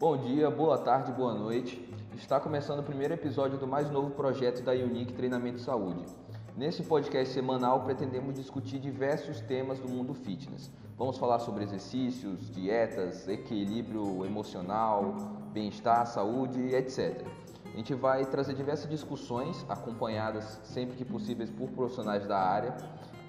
Bom dia, boa tarde, boa noite. Está começando o primeiro episódio do mais novo projeto da Unique Treinamento Saúde. Nesse podcast semanal pretendemos discutir diversos temas do mundo fitness. Vamos falar sobre exercícios, dietas, equilíbrio emocional, bem-estar, saúde, etc. A gente vai trazer diversas discussões acompanhadas sempre que possíveis por profissionais da área,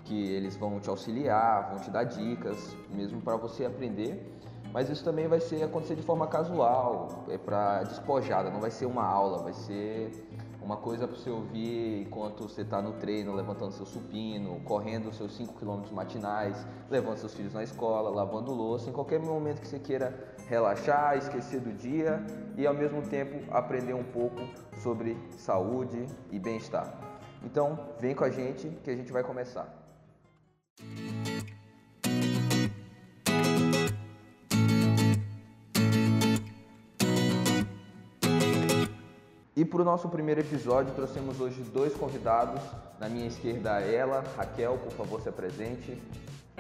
que eles vão te auxiliar, vão te dar dicas, mesmo para você aprender mas isso também vai ser acontecer de forma casual, é para despojada, não vai ser uma aula, vai ser uma coisa para você ouvir enquanto você está no treino, levantando seu supino, correndo seus 5 km matinais, levando seus filhos na escola, lavando louça, em qualquer momento que você queira relaxar, esquecer do dia e ao mesmo tempo aprender um pouco sobre saúde e bem-estar. Então, vem com a gente que a gente vai começar. E para o nosso primeiro episódio, trouxemos hoje dois convidados. Na minha esquerda, ela, Raquel, por favor, se apresente.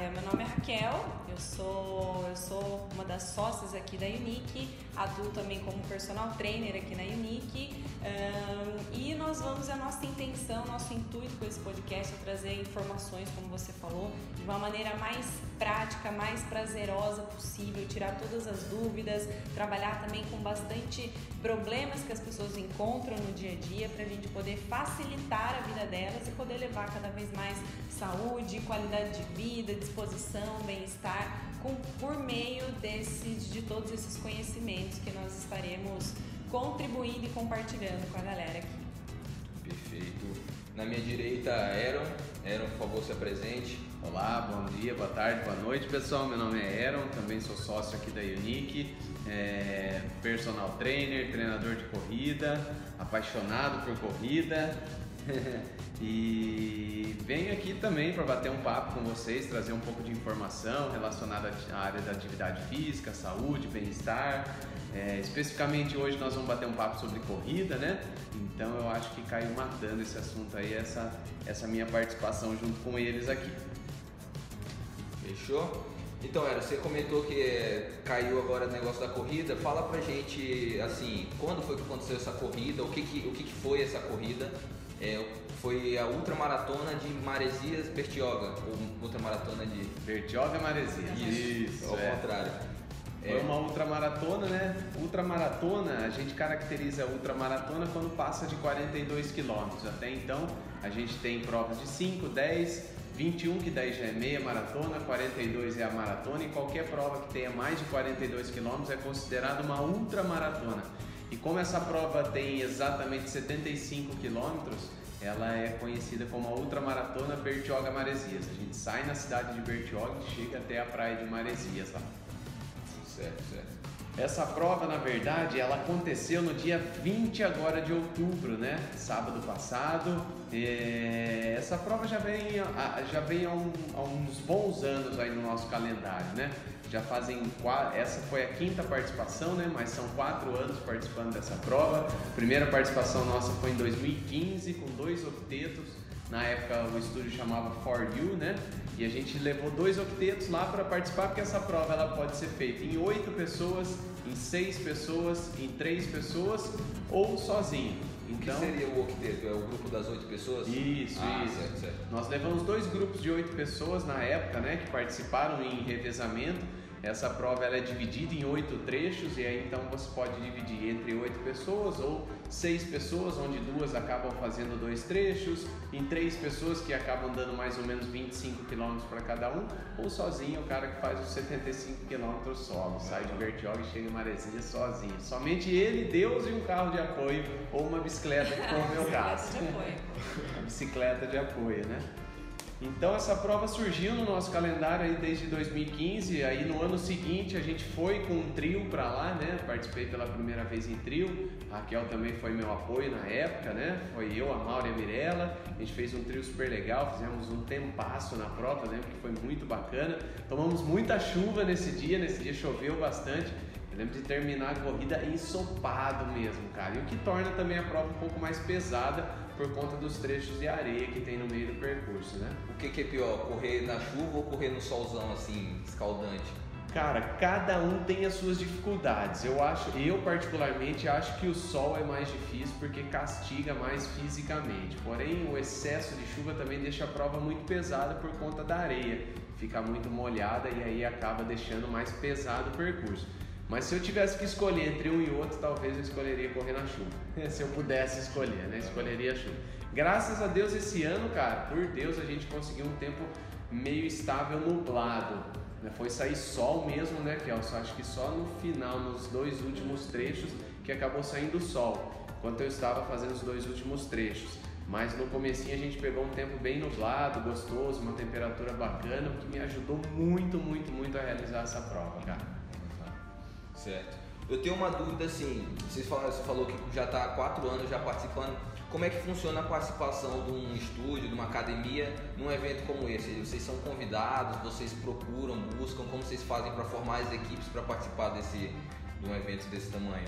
É, meu nome é Raquel, eu sou, eu sou uma das sócias aqui da Unique, atuo também como personal trainer aqui na Unique um, e nós vamos, a nossa intenção, nosso intuito com esse podcast é trazer informações, como você falou, de uma maneira mais prática, mais prazerosa possível, tirar todas as dúvidas, trabalhar também com bastante problemas que as pessoas encontram no dia a dia para a gente poder facilitar a vida delas e poder levar cada vez mais saúde, qualidade de vida, disposição, bem-estar, por meio desses, de todos esses conhecimentos que nós estaremos contribuindo e compartilhando com a galera aqui. Perfeito. Na minha direita, Aaron. Aaron, por favor, se apresente. Olá, bom dia, boa tarde, boa noite, pessoal. Meu nome é Aaron, também sou sócio aqui da Unique, é personal trainer, treinador de corrida, apaixonado por corrida. e venho aqui também para bater um papo com vocês, trazer um pouco de informação relacionada à área da atividade física, saúde, bem-estar. É, especificamente hoje nós vamos bater um papo sobre corrida, né? Então eu acho que caiu matando esse assunto aí, essa, essa minha participação junto com eles aqui. Fechou? Então, era, você comentou que caiu agora o negócio da corrida. Fala pra gente, assim, quando foi que aconteceu essa corrida, o que, que, o que, que foi essa corrida é, foi a ultramaratona de Maresias Bertioga, ou ultramaratona de. Bertioga Maresias. Isso, Isso ao é. contrário. Foi é. uma ultramaratona, né? Ultramaratona, a gente caracteriza a ultramaratona quando passa de 42 quilômetros. Até então, a gente tem provas de 5, 10, 21 que daí já é meia maratona, 42 é a maratona e qualquer prova que tenha mais de 42 quilômetros é considerada uma ultramaratona. E como essa prova tem exatamente 75 quilômetros, ela é conhecida como a Ultramaratona Bertioga Maresias. A gente sai na cidade de Bertioga e chega até a praia de Maresias lá. Certo, certo. Essa prova, na verdade, ela aconteceu no dia 20 agora de outubro, né? Sábado passado. É... Essa prova já vem, já vem há, um, há uns bons anos aí no nosso calendário, né? Já fazem essa foi a quinta participação, né? Mas são quatro anos participando dessa prova. A primeira participação nossa foi em 2015 com dois octetos. Na época o estúdio chamava For You, né? E a gente levou dois octetos lá para participar, porque essa prova ela pode ser feita em oito pessoas, em seis pessoas, em três pessoas ou sozinho. Então, o que seria o octeto? É o grupo das oito pessoas? Isso, ah, isso. Certo, certo. Nós levamos dois grupos de oito pessoas na época, né, que participaram em revezamento essa prova ela é dividida em oito trechos e aí então você pode dividir entre oito pessoas ou seis pessoas, onde duas acabam fazendo dois trechos, em três pessoas que acabam dando mais ou menos 25 km para cada um, ou sozinho o cara que faz os 75 km solo, sai de Bertioga e chega em Maresia sozinho. Somente ele, Deus e um carro de apoio ou uma bicicleta, que foi o meu caso. Bicicleta bicicleta de apoio, né? Então essa prova surgiu no nosso calendário aí desde 2015, aí no ano seguinte a gente foi com um trio para lá, né? Participei pela primeira vez em trio. A Raquel também foi meu apoio na época, né? Foi eu, a Maura e a Mirella. A gente fez um trio super legal, fizemos um tempasso na prova, né? Que foi muito bacana. Tomamos muita chuva nesse dia, nesse dia choveu bastante. Lembro de terminar a corrida ensopado mesmo, cara. E o que torna também a prova um pouco mais pesada por conta dos trechos de areia que tem no meio do percurso, né? O que, que é pior, correr na chuva ou correr no solzão assim, escaldante? Cara, cada um tem as suas dificuldades. Eu acho, eu particularmente acho que o sol é mais difícil porque castiga mais fisicamente. Porém, o excesso de chuva também deixa a prova muito pesada por conta da areia. Fica muito molhada e aí acaba deixando mais pesado o percurso. Mas se eu tivesse que escolher entre um e outro, talvez eu escolheria correr na chuva. se eu pudesse escolher, né? Escolheria a chuva. Graças a Deus esse ano, cara, por Deus a gente conseguiu um tempo meio estável nublado. Né? Foi sair sol mesmo, né, Kelson? Acho que só no final, nos dois últimos trechos, que acabou saindo sol, enquanto eu estava fazendo os dois últimos trechos. Mas no comecinho a gente pegou um tempo bem nublado, gostoso, uma temperatura bacana, o que me ajudou muito, muito, muito a realizar essa prova, cara. Certo. Eu tenho uma dúvida assim, vocês falaram, você falou que já está há quatro anos já participando. Como é que funciona a participação de um estúdio, de uma academia, num evento como esse? Vocês são convidados, vocês procuram, buscam, como vocês fazem para formar as equipes para participar desse, de um evento desse tamanho?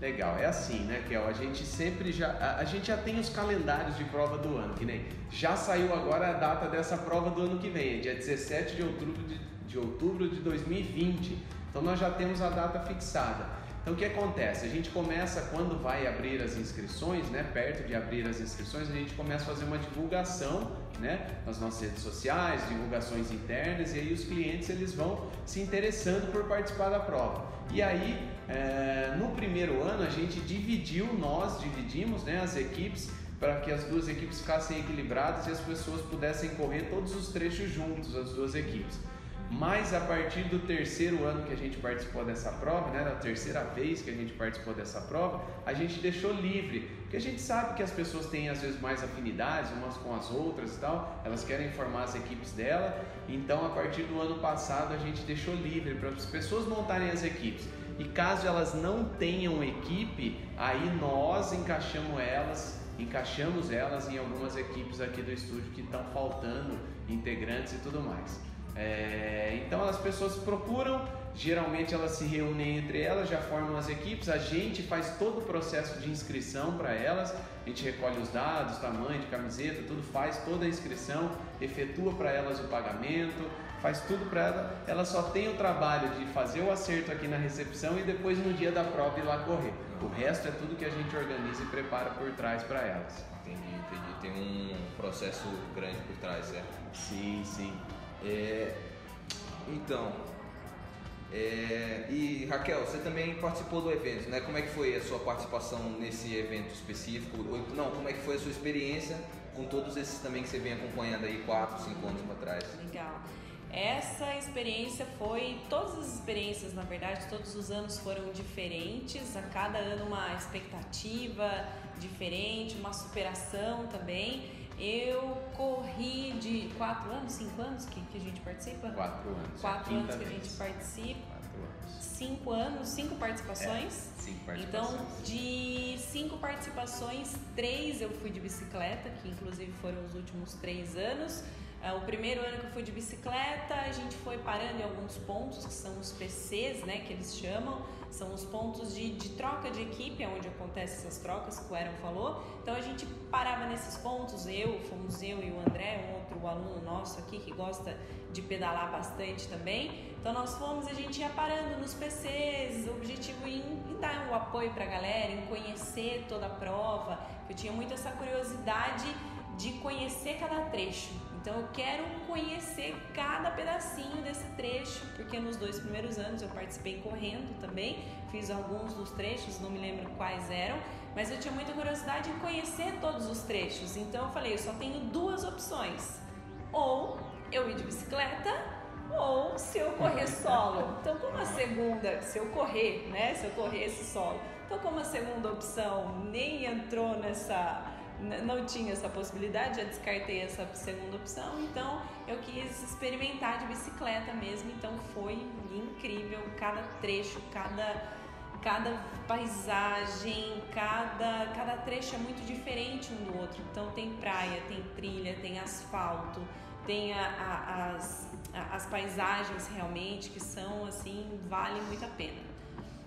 Legal, é assim, né, Kel? A gente sempre já. A, a, gente já tem os calendários de prova do ano, que nem. Já saiu agora a data dessa prova do ano que vem, é dia 17 de outubro de, de outubro de 2020. Então nós já temos a data fixada. Então o que acontece? A gente começa quando vai abrir as inscrições, né? Perto de abrir as inscrições, a gente começa a fazer uma divulgação, né? Nas nossas redes sociais, divulgações internas, e aí os clientes eles vão se interessando por participar da prova. E aí, é, no primeiro ano a gente dividiu, nós dividimos, né? As equipes para que as duas equipes ficassem equilibradas e as pessoas pudessem correr todos os trechos juntos, as duas equipes. Mas a partir do terceiro ano que a gente participou dessa prova, né, da terceira vez que a gente participou dessa prova, a gente deixou livre, porque a gente sabe que as pessoas têm às vezes mais afinidades umas com as outras e tal, elas querem formar as equipes dela, então a partir do ano passado a gente deixou livre para as pessoas montarem as equipes. E caso elas não tenham equipe, aí nós encaixamos elas, encaixamos elas em algumas equipes aqui do estúdio que estão faltando integrantes e tudo mais. É, então as pessoas procuram, geralmente elas se reúnem entre elas, já formam as equipes, a gente faz todo o processo de inscrição para elas, a gente recolhe os dados, tamanho de camiseta, tudo faz toda a inscrição, efetua para elas o pagamento, faz tudo para ela, ela só tem o trabalho de fazer o acerto aqui na recepção e depois no dia da prova ir lá correr. O resto é tudo que a gente organiza e prepara por trás para elas. Entendi, entendi. Tem um processo grande por trás, certo? Sim, sim. É, então, é, e Raquel, você também participou do evento, né? Como é que foi a sua participação nesse evento específico? Não, como é que foi a sua experiência com todos esses também que você vem acompanhando aí 4, 5 anos para trás? Legal. Essa experiência foi, todas as experiências, na verdade, todos os anos foram diferentes, a cada ano uma expectativa diferente, uma superação também. Eu corri de quatro anos, cinco anos que, que a gente participa? Quatro anos. Quatro anos que a gente participa. Quatro anos. Cinco anos, cinco participações. É, cinco participações. Então, de cinco participações, três eu fui de bicicleta, que inclusive foram os últimos três anos. Uh, o primeiro ano que eu fui de bicicleta, a gente foi parando em alguns pontos, que são os PCs, né, que eles chamam são os pontos de, de troca de equipe, onde acontecem essas trocas que o Aaron falou. Então a gente parava nesses pontos, eu, fomos eu e o André, um outro aluno nosso aqui que gosta de pedalar bastante também. Então nós fomos a gente ia parando nos PCs, o objetivo em, em dar o um apoio para a galera, em conhecer toda a prova. Eu tinha muito essa curiosidade de conhecer cada trecho. Então eu quero conhecer cada pedacinho desse trecho, porque nos dois primeiros anos eu participei correndo também, fiz alguns dos trechos, não me lembro quais eram, mas eu tinha muita curiosidade em conhecer todos os trechos. Então eu falei, eu só tenho duas opções. Ou eu ir de bicicleta, ou se eu correr solo. Então como a segunda, se eu correr, né, se eu corresse solo. Então como a segunda opção nem entrou nessa não tinha essa possibilidade, já descartei essa segunda opção, então eu quis experimentar de bicicleta mesmo, então foi incrível cada trecho, cada cada paisagem, cada cada trecho é muito diferente um do outro. Então tem praia, tem trilha, tem asfalto, tem a, a, as as paisagens realmente que são assim valem muito a pena.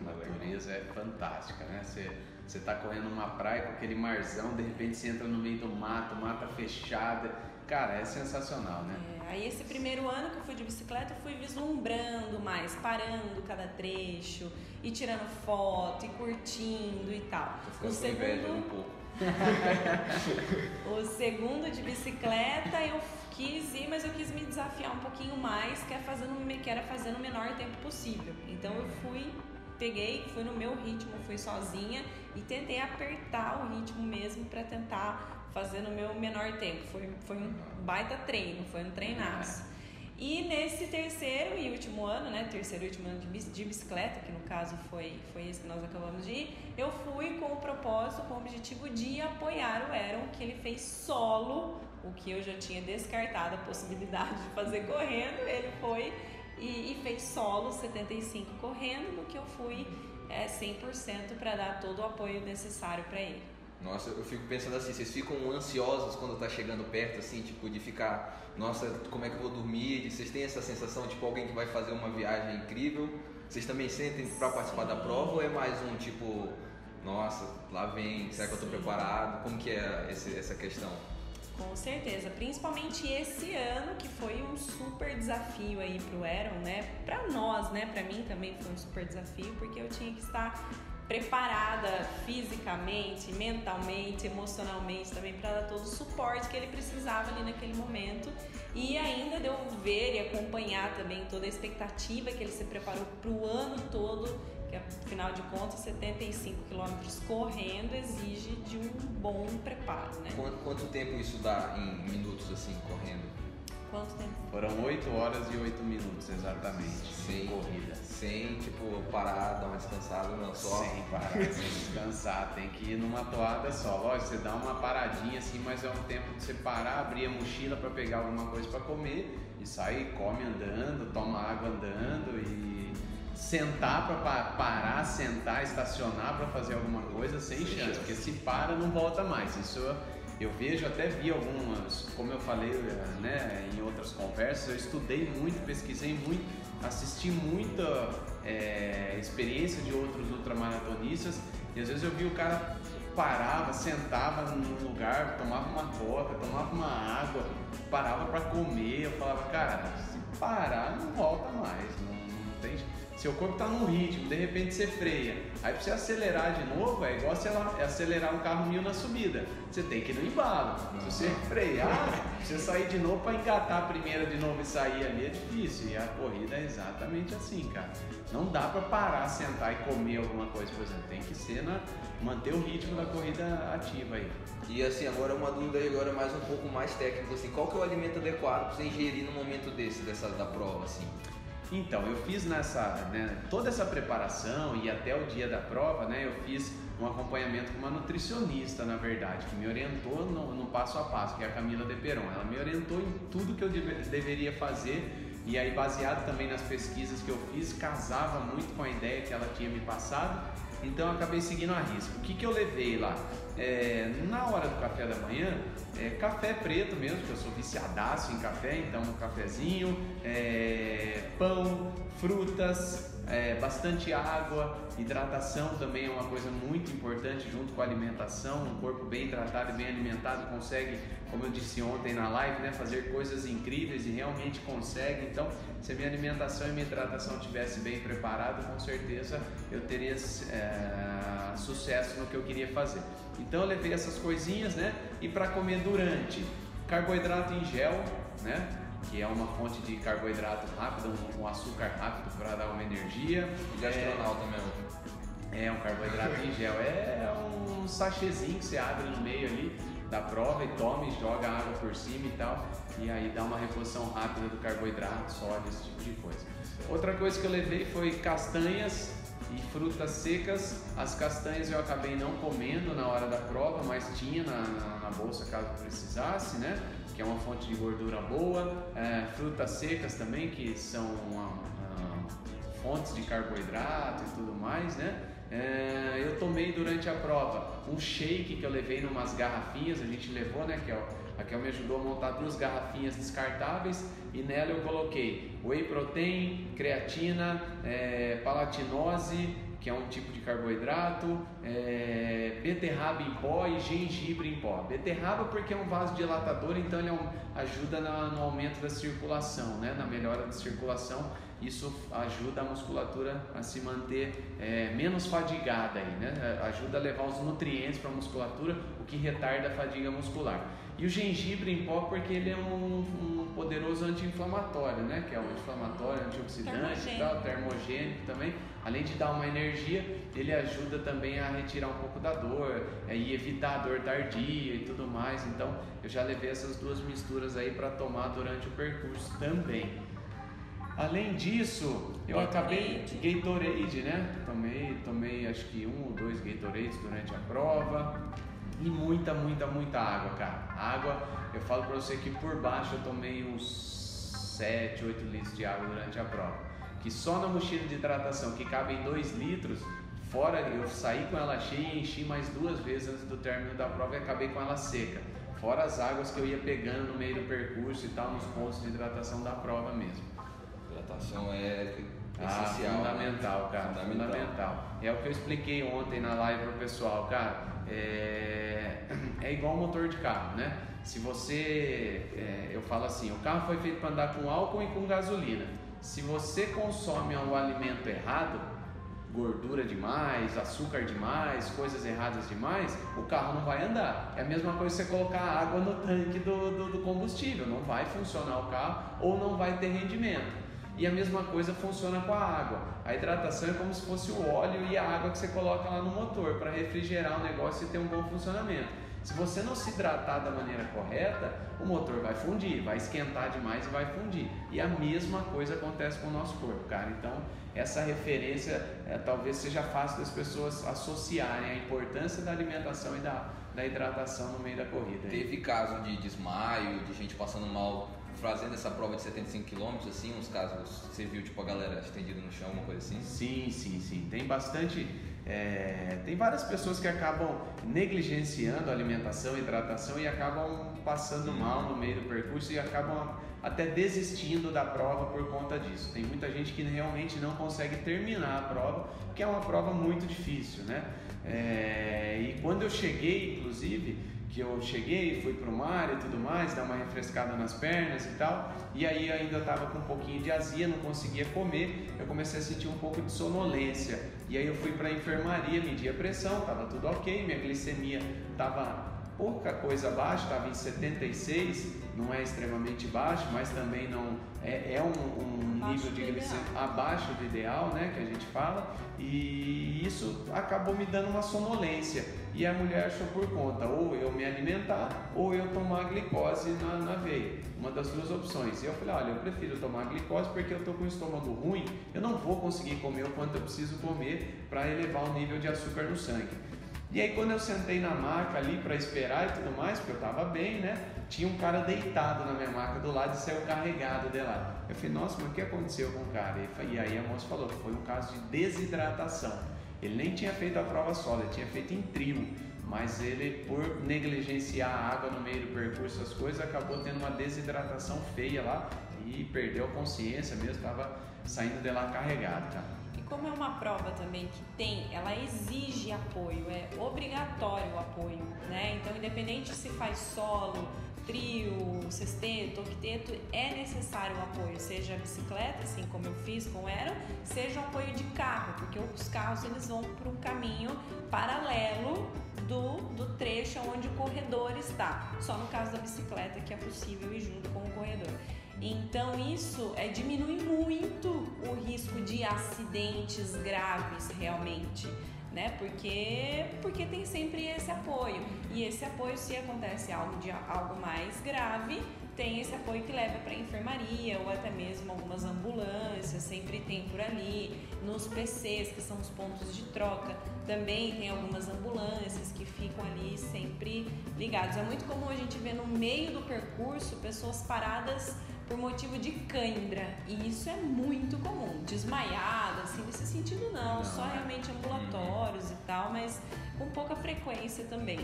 A natureza é fantástica, né? Você você está correndo numa praia com aquele marzão, de repente você entra no meio do mato, mata fechada, Cara, é sensacional, né? É, aí esse primeiro ano que eu fui de bicicleta, eu fui vislumbrando mais, parando cada trecho, e tirando foto, e curtindo e tal. O segundo... um pouco. o segundo de bicicleta eu quis ir, mas eu quis me desafiar um pouquinho mais, que, é fazendo, que era fazer no menor tempo possível. Então eu fui, peguei, fui no meu ritmo, fui sozinha e tentei apertar o ritmo mesmo para tentar fazer no meu menor tempo. Foi, foi um baita treino, foi um treinaço. E nesse terceiro e último ano, né, terceiro e último ano de bicicleta, que no caso foi, foi esse que nós acabamos de ir, eu fui com o propósito, com o objetivo de apoiar o Aaron, que ele fez solo, o que eu já tinha descartado a possibilidade de fazer correndo, ele foi e, e fez solo 75 correndo, no que eu fui é, 100% para dar todo o apoio necessário para ele. Nossa, eu fico pensando assim, vocês ficam ansiosos quando tá chegando perto, assim, tipo, de ficar, nossa, como é que eu vou dormir? Vocês têm essa sensação, tipo, alguém que vai fazer uma viagem incrível? Vocês também sentem para participar da prova ou é mais um tipo, nossa, lá vem, será que eu tô preparado? Como que é esse, essa questão? Com certeza, principalmente esse ano que foi um super desafio aí pro Aaron, né? Para nós, né? Para mim também foi um super desafio porque eu tinha que estar preparada fisicamente, mentalmente, emocionalmente também para dar todo o suporte que ele precisava ali naquele momento e ainda de eu ver e acompanhar também toda a expectativa que ele se preparou para o ano todo, que afinal de contas 75 quilômetros correndo exige de um bom preparo, né? Quanto, quanto tempo isso dá em minutos assim correndo? Quanto tempo? Foram 8 horas e 8 minutos exatamente. Sem corrida. Sem, tipo, parar, dar uma descansada, não, só. Sem parar, sem descansar. Tem que ir numa toada só. Lógico, você dá uma paradinha assim, mas é um tempo de você parar, abrir a mochila para pegar alguma coisa para comer e sair, come andando, toma água andando e sentar para parar, sentar, estacionar para fazer alguma coisa sem chance, porque se para não volta mais. Isso eu vejo, até vi algumas, como eu falei né, em outras conversas, eu estudei muito, pesquisei muito, assisti muita é, experiência de outros ultramaratonistas e às vezes eu vi o cara parava, sentava num lugar, tomava uma coca, tomava uma água, parava para comer, eu falava, cara, se parar não volta mais, não, não tem seu corpo está num ritmo, de repente você freia. Aí para você acelerar de novo, é igual você acelerar um carro mil na subida. Você tem que ir no embalo. Se você frear, você sair de novo para engatar a primeira de novo e sair ali é difícil. E a corrida é exatamente assim, cara. Não dá para parar, sentar e comer alguma coisa, por exemplo. Tem que ser na, manter o ritmo da corrida ativa aí. E assim, agora uma dúvida agora mais um pouco mais técnica, assim, qual que é o alimento adequado para você ingerir no momento desse, dessa, da prova, assim? Então, eu fiz nessa, né, toda essa preparação e até o dia da prova, né, eu fiz um acompanhamento com uma nutricionista, na verdade, que me orientou no, no passo a passo, que é a Camila De Peron. Ela me orientou em tudo que eu deve, deveria fazer e aí, baseado também nas pesquisas que eu fiz, casava muito com a ideia que ela tinha me passado, então eu acabei seguindo a risco. O que, que eu levei lá? É, na hora do café da manhã, é, café preto mesmo, que eu sou viciadaço em café, então um cafezinho, é, pão, frutas, é, bastante água, hidratação também é uma coisa muito importante junto com a alimentação. Um corpo bem hidratado e bem alimentado consegue, como eu disse ontem na live, né, fazer coisas incríveis e realmente consegue. Então, se a minha alimentação e minha hidratação tivesse bem preparado, com certeza eu teria é, sucesso no que eu queria fazer. Então eu levei essas coisinhas, né? E para comer durante, carboidrato em gel, né? Que é uma fonte de carboidrato rápido, um, açúcar rápido para dar uma energia. E gastronal é, também. É um carboidrato em gel, é um sachêzinho que você abre no meio ali da prova e toma e joga água por cima e tal, e aí dá uma reposição rápida do carboidrato, sólido, esse tipo de coisa. Outra coisa que eu levei foi castanhas, e frutas secas. As castanhas eu acabei não comendo na hora da prova, mas tinha na, na, na bolsa caso precisasse, né? Que é uma fonte de gordura boa. É, frutas secas também, que são uma, uma, fontes de carboidrato e tudo mais, né? É, eu tomei durante a prova um shake que eu levei numas garrafinhas, a gente levou, né, Kel? A Kel me ajudou a montar duas garrafinhas descartáveis e nela eu coloquei whey protein, creatina, é, palatinose, que é um tipo de carboidrato, é, beterraba em pó e gengibre em pó. Beterraba porque é um vasodilatador, então ele é um, ajuda na, no aumento da circulação, né? na melhora da circulação. Isso ajuda a musculatura a se manter é, menos fadigada, aí, né? ajuda a levar os nutrientes para a musculatura, o que retarda a fadiga muscular. E o gengibre em pó porque ele é um, um poderoso anti-inflamatório, né? Que é um anti-inflamatório, antioxidante e tal, termogênico também. Além de dar uma energia, ele ajuda também a retirar um pouco da dor é, e evitar a dor tardia e tudo mais. Então, eu já levei essas duas misturas aí para tomar durante o percurso também. Além disso, eu Gatorade. acabei Gatorade, né? Tomei, tomei acho que um ou dois Gatorades durante a prova. E muita, muita, muita água, cara. Água, eu falo pra você que por baixo eu tomei uns 7, 8 litros de água durante a prova. Que só na mochila de hidratação, que cabe em 2 litros, fora eu saí com ela cheia e enchi mais duas vezes antes do término da prova e acabei com ela seca. Fora as águas que eu ia pegando no meio do percurso e tal, nos pontos de hidratação da prova mesmo. Hidratação é Ah, essencial. né? fundamental, cara. Fundamental. Fundamental. É o que eu expliquei ontem na live pro pessoal, cara. É, é igual motor de carro, né? Se você, é, eu falo assim, o carro foi feito para andar com álcool e com gasolina. Se você consome o alimento errado, gordura demais, açúcar demais, coisas erradas demais, o carro não vai andar. É a mesma coisa você colocar água no tanque do, do, do combustível, não vai funcionar o carro ou não vai ter rendimento. E a mesma coisa funciona com a água. A hidratação é como se fosse o óleo e a água que você coloca lá no motor para refrigerar o negócio e ter um bom funcionamento. Se você não se hidratar da maneira correta, o motor vai fundir, vai esquentar demais e vai fundir. E a mesma coisa acontece com o nosso corpo, cara. Então, essa referência é, talvez seja fácil das pessoas associarem a importância da alimentação e da, da hidratação no meio da corrida. Teve caso de desmaio, de gente passando mal fazendo essa prova de 75 km, assim, uns casos, você viu tipo a galera estendida no chão, uma coisa assim? Sim, sim, sim. Tem bastante. é, tem várias pessoas que acabam negligenciando a alimentação hidratação e acabam passando mal no meio do percurso e acabam até desistindo da prova por conta disso. Tem muita gente que realmente não consegue terminar a prova, que é uma prova muito difícil, né? É, e quando eu cheguei, inclusive, que eu cheguei, fui pro mar e tudo mais, dar uma refrescada nas pernas e tal, e aí ainda estava com um pouquinho de azia, não conseguia comer, eu comecei a sentir um pouco de sonolência. E aí eu fui para a enfermaria, medi a pressão, estava tudo ok, minha glicemia estava pouca coisa abaixo, estava em 76, não é extremamente baixo, mas também não é, é um, um nível de glicemia abaixo do ideal, né, que a gente fala, e isso acabou me dando uma sonolência. E a mulher achou por conta, ou eu me alimentar, ou eu tomar glicose na, na veia. Uma das duas opções. E eu falei, olha, eu prefiro tomar glicose porque eu estou com o estômago ruim, eu não vou conseguir comer o quanto eu preciso comer para elevar o nível de açúcar no sangue. E aí quando eu sentei na maca ali para esperar e tudo mais, porque eu estava bem, né? Tinha um cara deitado na minha maca do lado e saiu carregado de lá. Eu falei, nossa, mas o que aconteceu com o cara? E aí a moça falou que foi um caso de desidratação. Ele nem tinha feito a prova ele tinha feito em trio. Mas ele, por negligenciar a água no meio do percurso, as coisas, acabou tendo uma desidratação feia lá e perdeu a consciência mesmo, estava saindo de lá carregado, cara. Como é uma prova também que tem, ela exige apoio, é obrigatório o apoio, né? Então, independente se faz solo, trio, sexteto, octeto, é necessário o apoio, seja bicicleta, assim como eu fiz com o Aero, seja o apoio de carro, porque os carros eles vão por um caminho paralelo do, do trecho onde o corredor está. Só no caso da bicicleta que é possível ir junto com o corredor. Então isso é, diminui muito o risco de acidentes graves realmente, né? Porque, porque tem sempre esse apoio. E esse apoio, se acontece algo de algo mais grave, tem esse apoio que leva para a enfermaria ou até mesmo algumas ambulâncias, sempre tem por ali. Nos PCs, que são os pontos de troca, também tem algumas ambulâncias que ficam ali sempre ligados. É muito comum a gente ver no meio do percurso pessoas paradas por motivo de cãibra. E isso é muito comum. Desmaiada, assim, nesse sentido não. Não, só é. realmente ambulatórios e tal, mas com pouca frequência também.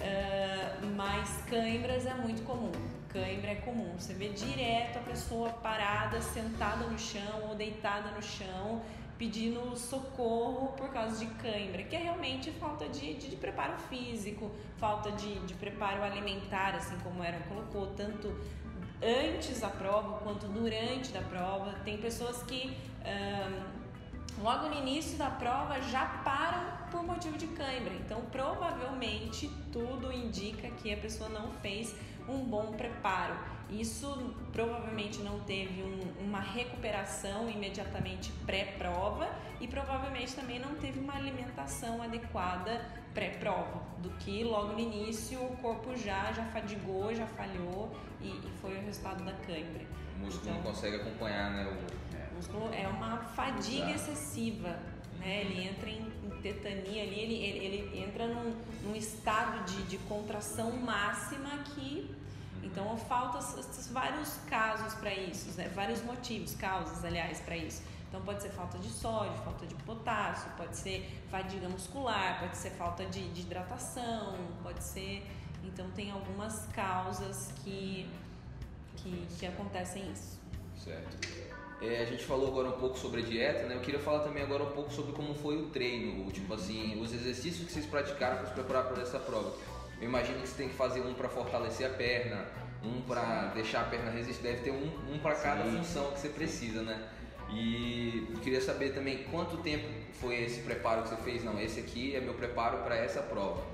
Ah, mas cãibras é muito comum. Cãibra é comum. Você vê direto a pessoa parada, sentada no chão ou deitada no chão pedindo socorro por causa de cãibra, que é realmente falta de, de, de preparo físico, falta de, de preparo alimentar, assim como era colocou, tanto antes da prova quanto durante da prova. Tem pessoas que um, logo no início da prova já param por motivo de cãibra. Então, provavelmente tudo indica que a pessoa não fez um bom preparo. Isso provavelmente não teve um, uma recuperação imediatamente pré-prova e provavelmente também não teve uma alimentação adequada pré-prova, do que logo no início o corpo já já fadigou, já falhou e, e foi o resultado da cãibra. O músculo então, não consegue acompanhar, né? O, é. o músculo é uma fadiga Exato. excessiva, né? Ele entra em, em tetania ali, ele, ele, ele entra num, num estado de, de contração máxima que então faltam vários casos para isso, né? vários motivos, causas, aliás, para isso. Então pode ser falta de sódio, falta de potássio, pode ser fadiga muscular, pode ser falta de, de hidratação, pode ser. Então tem algumas causas que, que, que acontecem isso. Certo. É, a gente falou agora um pouco sobre a dieta, né? Eu queria falar também agora um pouco sobre como foi o treino, tipo assim, os exercícios que vocês praticaram para se preparar para essa prova. Eu imagino que você tem que fazer um para fortalecer a perna, um para deixar a perna resistir, deve ter um, um para cada função que você precisa, né? E queria saber também quanto tempo foi esse preparo que você fez? Não, esse aqui é meu preparo para essa prova.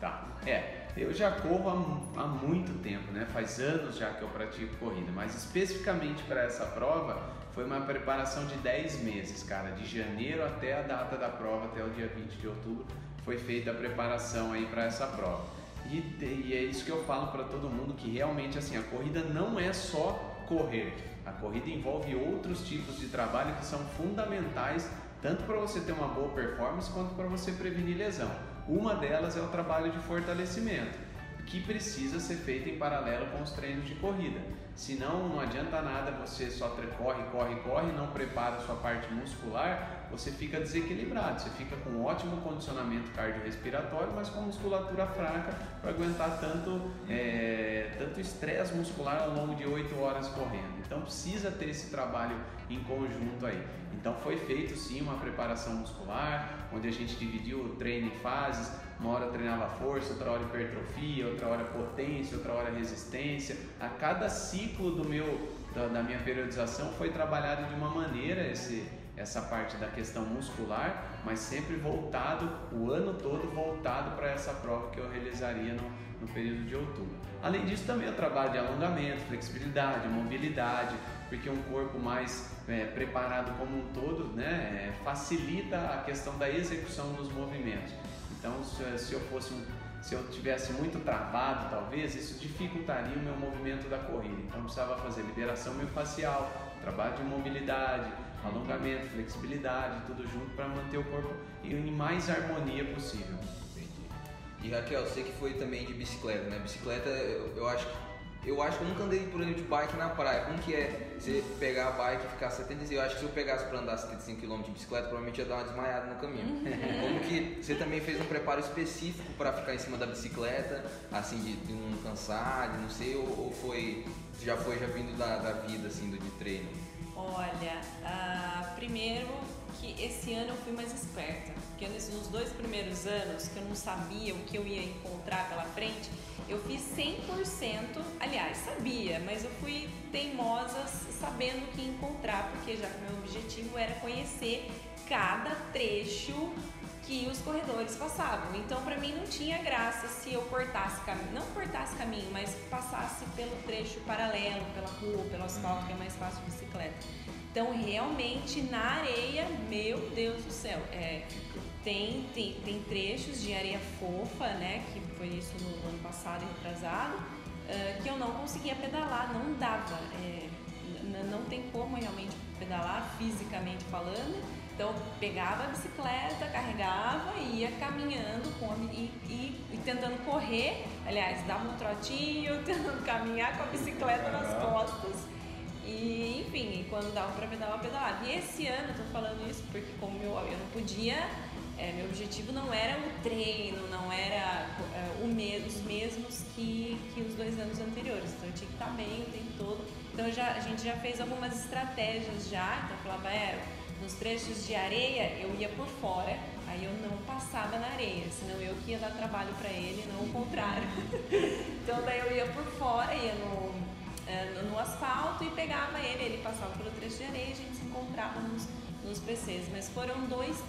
Tá. É, eu já corro há, há, muito tempo, né? Faz anos já que eu pratico corrida, mas especificamente para essa prova foi uma preparação de 10 meses, cara, de janeiro até a data da prova, até o dia 20 de outubro foi feita a preparação aí para essa prova. E, e, é isso que eu falo para todo mundo que realmente assim a corrida não é só correr. A corrida envolve outros tipos de trabalho que são fundamentais tanto para você ter uma boa performance quanto para você prevenir lesão. Uma delas é o trabalho de fortalecimento, que precisa ser feito em paralelo com os treinos de corrida. Senão não adianta nada você só corre, corre, corre, não prepara a sua parte muscular você fica desequilibrado, você fica com ótimo condicionamento cardiorrespiratório, mas com musculatura fraca para aguentar tanto é, tanto estresse muscular ao longo de 8 horas correndo. Então precisa ter esse trabalho em conjunto aí. Então foi feito sim uma preparação muscular, onde a gente dividiu o treino em fases. Uma hora treinava força, outra hora hipertrofia, outra hora potência, outra hora resistência. A cada ciclo do meu da, da minha periodização foi trabalhado de uma maneira esse essa parte da questão muscular, mas sempre voltado, o ano todo voltado para essa prova que eu realizaria no, no período de outubro. Além disso, também o trabalho de alongamento, flexibilidade, mobilidade, porque um corpo mais é, preparado como um todo né, é, facilita a questão da execução dos movimentos. Então, se, eu fosse um, se eu tivesse muito travado, talvez isso dificultaria o meu movimento da corrida. Então, precisava fazer liberação miofascial, trabalho de mobilidade, alongamento, flexibilidade, tudo junto para manter o corpo em mais harmonia possível. Entendi. E Raquel, você que foi também de bicicleta, né? Bicicleta, eu, eu acho que eu acho que eu nunca andei por exemplo de bike na praia. Como que é você pegar a bike e ficar 75? Eu acho que se eu pegasse para andar 75 km de bicicleta, provavelmente ia dar uma desmaiada no caminho. Uhum. Como que você também fez um preparo específico para ficar em cima da bicicleta, assim, de, de não cansar, de não sei, ou, ou, foi já foi já vindo da, da vida assim do de treino? Olha, uh, primeiro que esse ano eu fui mais esperta, porque nos dois primeiros anos que eu não sabia o que eu ia encontrar pela frente, eu fiz 100%, aliás, sabia, mas eu fui teimosa sabendo o que encontrar, porque já que meu objetivo era conhecer cada trecho que os corredores passavam. Então, para mim não tinha graça se eu cortasse caminho, não cortasse caminho, mas passasse pelo trecho paralelo, pela rua, pelo asfalto, que é mais fácil de bicicleta. Então, realmente na areia, meu Deus do céu, é, tem, tem, tem trechos de areia fofa, né, que foi isso no ano passado retrasado, uh, que eu não conseguia pedalar, não dava. É, não tem como realmente pedalar fisicamente falando. Então, pegava a bicicleta, carregava e ia caminhando com, e, e, e, tentando correr. Aliás, dava um trotinho, tentando caminhar com a bicicleta nas costas. E, enfim, quando dava para pedalar, pedalava. E esse ano, eu tô falando isso porque como eu, eu não podia, é, meu objetivo não era o treino, não era é, o me, os mesmos que, que os dois anos anteriores. Então, eu tinha que estar bem o tempo todo. Então, já, a gente já fez algumas estratégias já. Então, eu falava, é, Nos trechos de areia eu ia por fora, aí eu não passava na areia, senão eu que ia dar trabalho para ele, não o contrário. então daí eu ia por fora, ia no, é, no asfalto e pegava ele, ele passava pelo trecho de areia e a gente se encontrava nos, nos PCs. Mas foram dois,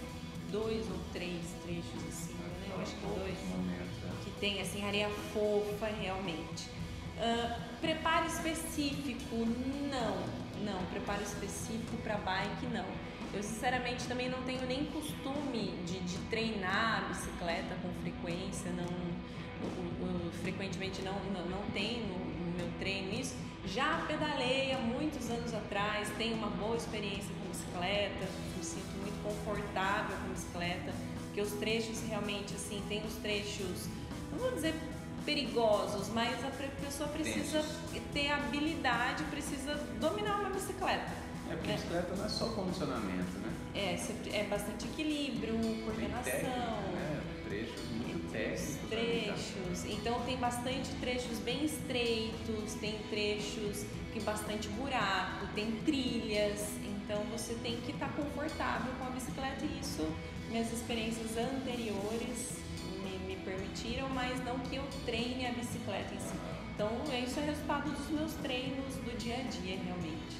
dois ou três trechos assim, né? Eu acho que dois. Que tem assim, areia fofa realmente. Uh, preparo específico, não. Não, preparo específico para bike, não. Eu sinceramente também não tenho nem costume de, de treinar a bicicleta com frequência, não, eu, eu, frequentemente não, não, não tem no, no, meu treino isso. Já pedalei há muitos anos atrás, tenho uma boa experiência com bicicleta, me sinto muito confortável com bicicleta, porque os trechos realmente assim, tem os trechos, não vou dizer perigosos, mas a pessoa precisa Tensos. ter habilidade, precisa dominar uma bicicleta. É porque é. bicicleta não é só condicionamento, né? É, é bastante equilíbrio, coordenação. Técnica, né? Trechos muito técnicos. Trechos. Então tem bastante trechos bem estreitos, tem trechos que bastante buraco, tem trilhas. Então você tem que estar tá confortável com a bicicleta e isso minhas experiências anteriores permitiram, mas não que eu treine a bicicleta em si. Então, isso é resultado dos meus treinos do dia a dia, realmente.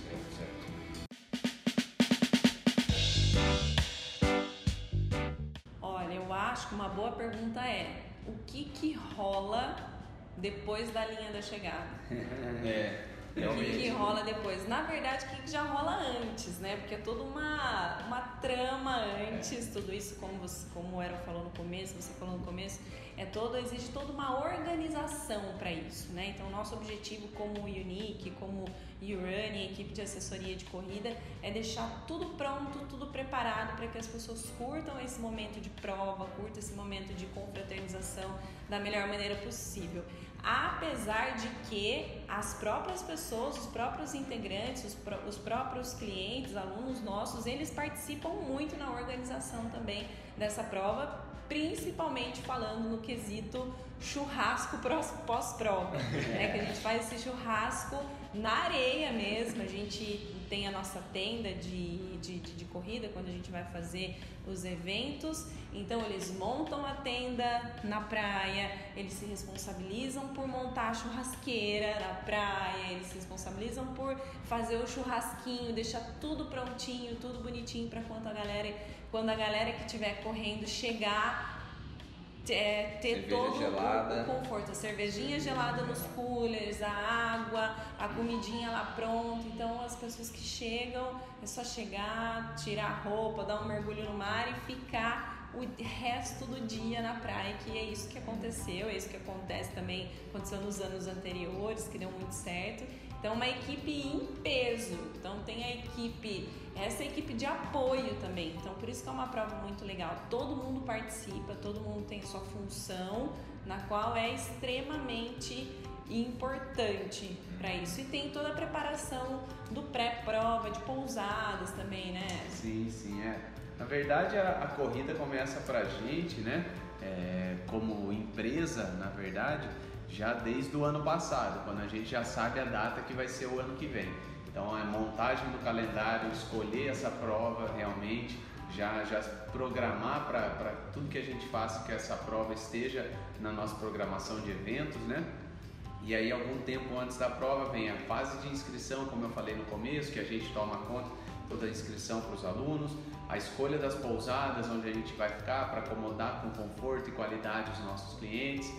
Boa pergunta é: o que que rola depois da linha da chegada? É. O que, que, rola depois? Na verdade, o que, que já rola antes, né? Porque é toda uma, uma trama antes, tudo isso, como, você, como o Aaron falou no começo, você falou no começo, é todo, existe toda uma organização para isso, né? Então, nosso objetivo como Unique, como Urani, equipe de assessoria de corrida, é deixar tudo pronto, tudo preparado para que as pessoas curtam esse momento de prova, curtam esse momento de confraternização da melhor maneira possível. Apesar de que as próprias pessoas, os próprios integrantes, os, os próprios clientes, alunos nossos, eles participam muito na organização também dessa prova, principalmente falando no quesito churrasco pós-prova, né? que a gente faz esse churrasco na areia mesmo, a gente tem a nossa tenda de, de, de, de corrida quando a gente vai fazer os eventos, então eles montam a tenda na praia, eles se responsabilizam por montar a churrasqueira na praia, eles se responsabilizam por fazer o churrasquinho, deixar tudo prontinho, tudo bonitinho para quando a galera, quando a galera que estiver correndo chegar é, ter Cerveja todo gelada. o conforto, a cervejinha gelada nos coolers, a água, a comidinha lá pronta. Então as pessoas que chegam é só chegar, tirar a roupa, dar um mergulho no mar e ficar o resto do dia na praia, que é isso que aconteceu, é isso que acontece também, aconteceu nos anos anteriores, que deu muito certo. Então, uma equipe em peso. Então, tem a equipe, essa equipe de apoio também. Então, por isso que é uma prova muito legal. Todo mundo participa, todo mundo tem sua função, na qual é extremamente importante para isso. E tem toda a preparação do pré-prova, de pousadas também, né? Sim, sim, é. Na verdade, a, a corrida começa para a gente, né? É, como empresa, na verdade, já desde o ano passado, quando a gente já sabe a data que vai ser o ano que vem. Então, a montagem do calendário, escolher essa prova realmente, já, já programar para tudo que a gente faça que essa prova esteja na nossa programação de eventos, né? E aí, algum tempo antes da prova, vem a fase de inscrição, como eu falei no começo, que a gente toma conta toda a inscrição para os alunos, a escolha das pousadas onde a gente vai ficar para acomodar com conforto e qualidade os nossos clientes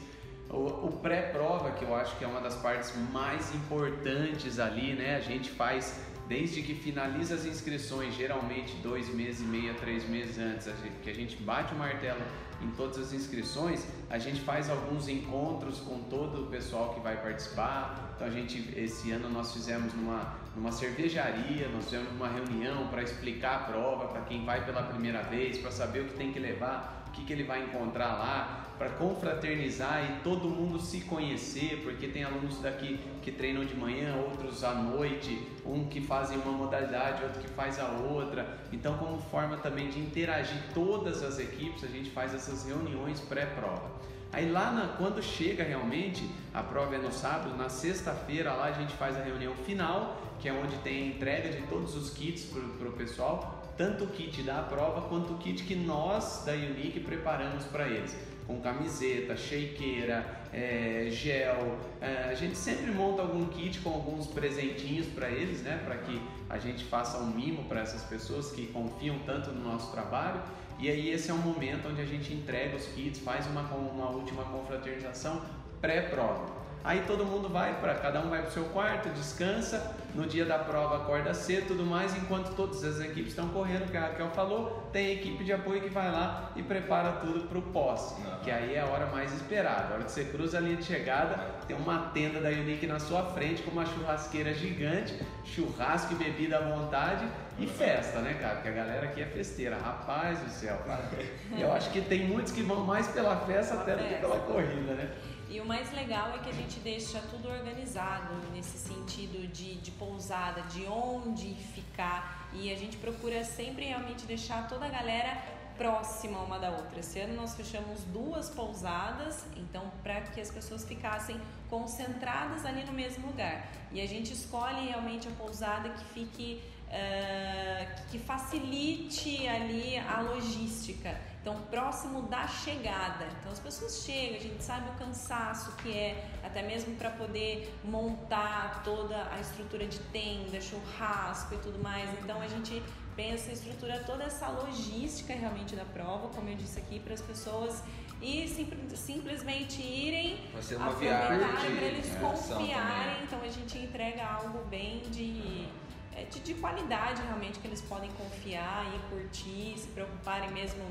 o, o pré-prova, que eu acho que é uma das partes mais importantes ali, né? A gente faz desde que finaliza as inscrições, geralmente dois meses e meio, três meses antes, a gente, que a gente bate o martelo em todas as inscrições, a gente faz alguns encontros com todo o pessoal que vai participar. Então a gente esse ano nós fizemos numa, numa cervejaria, nós fizemos uma reunião para explicar a prova para quem vai pela primeira vez, para saber o que tem que levar, o que, que ele vai encontrar lá para confraternizar e todo mundo se conhecer, porque tem alunos daqui que treinam de manhã, outros à noite, um que fazem uma modalidade, outro que faz a outra. Então, como forma também de interagir todas as equipes, a gente faz essas reuniões pré-prova. Aí lá na, quando chega realmente, a prova é no sábado, na sexta-feira lá a gente faz a reunião final, que é onde tem a entrega de todos os kits para o pessoal, tanto o kit da prova quanto o kit que nós da Unique preparamos para eles com camiseta, shakeira, é, gel. É, a gente sempre monta algum kit com alguns presentinhos para eles, né? Para que a gente faça um mimo para essas pessoas que confiam tanto no nosso trabalho. E aí esse é um momento onde a gente entrega os kits, faz uma, uma última confraternização pré-prova. Aí todo mundo vai para, cada um vai para o seu quarto, descansa, no dia da prova acorda cedo tudo mais, enquanto todas as equipes estão correndo, que a Raquel falou, tem equipe de apoio que vai lá e prepara tudo para o pós, uhum. que aí é a hora mais esperada. A hora que você cruza a linha de chegada, tem uma tenda da Unique na sua frente com uma churrasqueira gigante, churrasco e bebida à vontade e festa, né, cara? Porque a galera aqui é festeira, rapaz do céu, cara. Eu acho que tem muitos que vão mais pela festa até do que pela corrida, né? E o mais legal é que a gente deixa tudo organizado nesse sentido de, de pousada, de onde ficar. E a gente procura sempre realmente deixar toda a galera próxima uma da outra. Esse ano nós fechamos duas pousadas, então para que as pessoas ficassem concentradas ali no mesmo lugar. E a gente escolhe realmente a pousada que fique uh, que facilite ali a logística. Então, próximo da chegada. Então, as pessoas chegam, a gente sabe o cansaço que é, até mesmo para poder montar toda a estrutura de tenda, churrasco e tudo mais. Então, a gente pensa a estrutura, toda essa logística realmente da prova, como eu disse aqui, para as pessoas e sim, simplesmente irem Vai ser uma viagem para eles confiarem. Então, a gente entrega algo bem de é, de, de, qualidade realmente que eles podem confiar e curtir, se preocuparem mesmo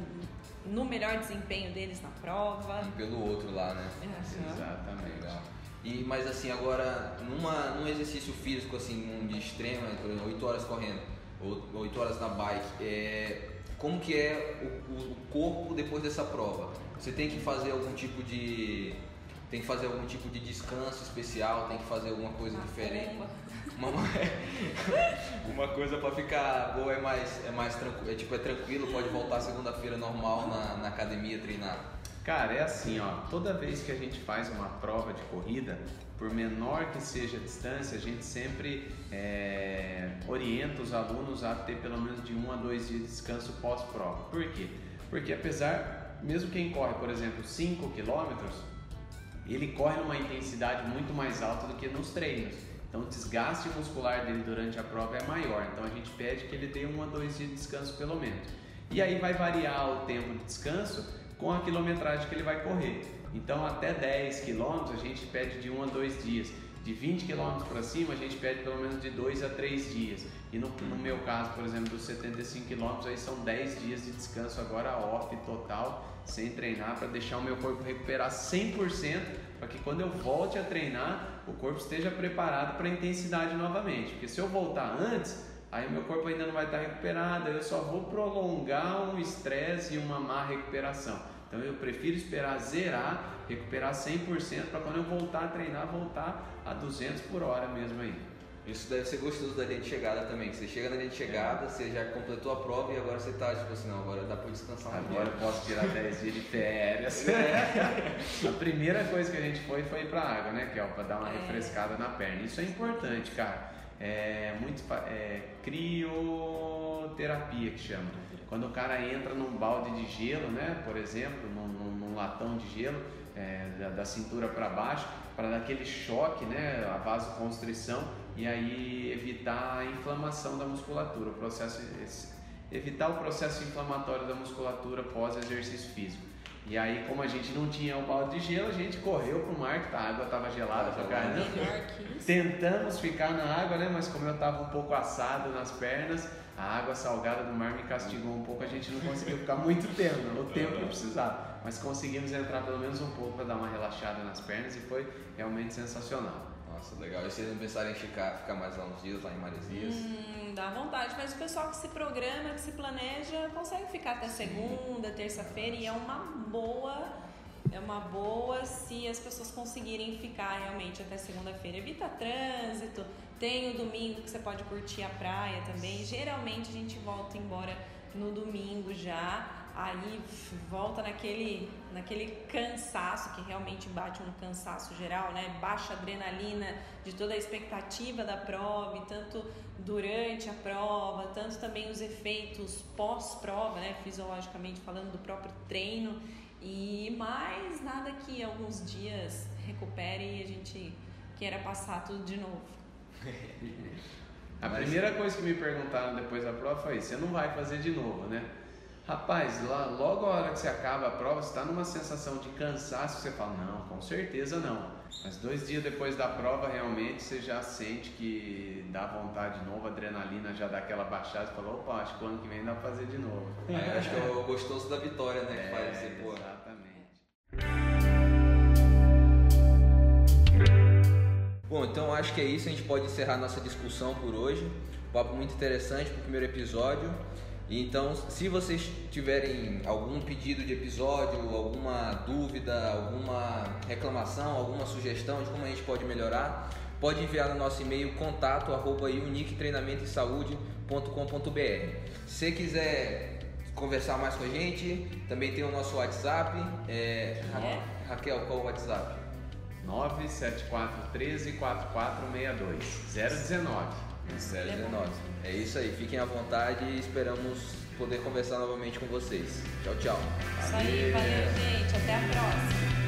no melhor desempenho deles na prova. E pelo outro lá, né? É, Exatamente. Legal. E, mas assim, agora, numa, num exercício físico assim, de extrema, por exemplo, 8 horas correndo, ou 8 horas na bike, é, como que é o, o, corpo depois dessa prova? Você tem que fazer algum tipo de. Tem que fazer algum tipo de descanso especial, tem que fazer alguma coisa Uma diferente. Uma, uma coisa para ficar boa é mais, é mais tranquilo, é, tipo, é tranquilo, pode voltar segunda-feira normal na, na academia treinar. Cara, é assim, ó, toda vez que a gente faz uma prova de corrida, por menor que seja a distância, a gente sempre é, orienta os alunos a ter pelo menos de um a dois dias de descanso pós-prova. Por quê? Porque apesar, mesmo quem corre, por exemplo, 5 quilômetros, ele corre numa intensidade muito mais alta do que nos treinos. Então o desgaste muscular dele durante a prova é maior. Então a gente pede que ele dê um a dois dias de descanso pelo menos. E aí vai variar o tempo de descanso com a quilometragem que ele vai correr. Então até 10 km a gente pede de um a dois dias. De 20 km para cima a gente pede pelo menos de 2 a 3 dias. E no, no, meu caso, por exemplo, dos 75 km, aí são 10 dias de descanso agora off total, sem treinar, para deixar o meu corpo recuperar 100%, para que quando eu volte a treinar, o corpo esteja preparado para a intensidade novamente. Porque se eu voltar antes, aí meu corpo ainda não vai estar recuperado, eu só vou prolongar um estresse e uma má recuperação. Então eu prefiro esperar zerar, recuperar 100% para quando eu voltar a treinar, voltar a 200 por hora mesmo aí. Isso deve ser gostoso da linha de chegada também. Você chega na linha de chegada, é. você já completou a prova e agora você está tipo assim, não, agora dá para descansar um Agora eu posso tirar 10 dias de férias. É. a primeira coisa que a gente foi foi para água, né, Kel? Para dar uma é. refrescada na perna. Isso é importante, cara. É muito é, crioterapia que chama. Quando o cara entra num balde de gelo, né, por exemplo, num, num, num latão de gelo, é, da, da, cintura para baixo, para dar aquele choque, né, a vasoconstrição e aí evitar a inflamação da musculatura, o processo evitar o processo inflamatório da musculatura pós exercício físico. E aí, como a gente não tinha o balde de gelo, a gente correu pro mar, que a água estava gelada pra caramba. Tentamos ficar na água, né? Mas como eu estava um pouco assado nas pernas, a água salgada do mar me castigou um pouco, a gente não conseguiu ficar muito tempo, o tempo que precisava. Mas conseguimos entrar pelo menos um pouco para dar uma relaxada nas pernas e foi realmente sensacional. Nossa, legal. E vocês não pensarem em ficar, ficar mais lá uns dias, lá em Maresias? Hum, dá vontade, mas o pessoal que se programa, que se planeja, consegue ficar até segunda, terça-feira e é uma boa. É uma boa se as pessoas conseguirem ficar realmente até segunda-feira. Evita trânsito, tem o domingo que você pode curtir a praia também. Geralmente a gente volta embora no domingo já aí volta naquele, naquele cansaço, que realmente bate um cansaço geral, né? Baixa adrenalina de toda a expectativa da prova, tanto durante a prova, tanto também os efeitos pós-prova, né? Fisiologicamente falando do próprio treino. E mais nada que alguns dias recupere e a gente queira passar tudo de novo. a primeira coisa que me perguntaram depois da prova foi: você não vai fazer de novo, né? Rapaz, lá, logo a hora que você acaba a prova, você está numa sensação de cansaço, você fala, não, com certeza não. Mas dois dias depois da prova, realmente você já sente que dá vontade de novo, a adrenalina já dá aquela baixada, você fala, opa, acho que o ano que vem dá pra fazer de novo. É, acho que é o gostoso da vitória, né? Que faz você, pô. Exatamente. Bom, então acho que é isso, a gente pode encerrar nossa discussão por hoje. Um papo muito interessante para o primeiro episódio. Então, se vocês tiverem algum pedido de episódio, alguma dúvida, alguma reclamação, alguma sugestão de como a gente pode melhorar, pode enviar no nosso e-mail contato arroba Se você quiser conversar mais com a gente, também tem o nosso WhatsApp. É... É? Raquel, qual o WhatsApp? 974 13 4462 019 é isso aí, fiquem à vontade e esperamos poder conversar novamente com vocês. Tchau, tchau. Isso aí, valeu, gente. Até a próxima.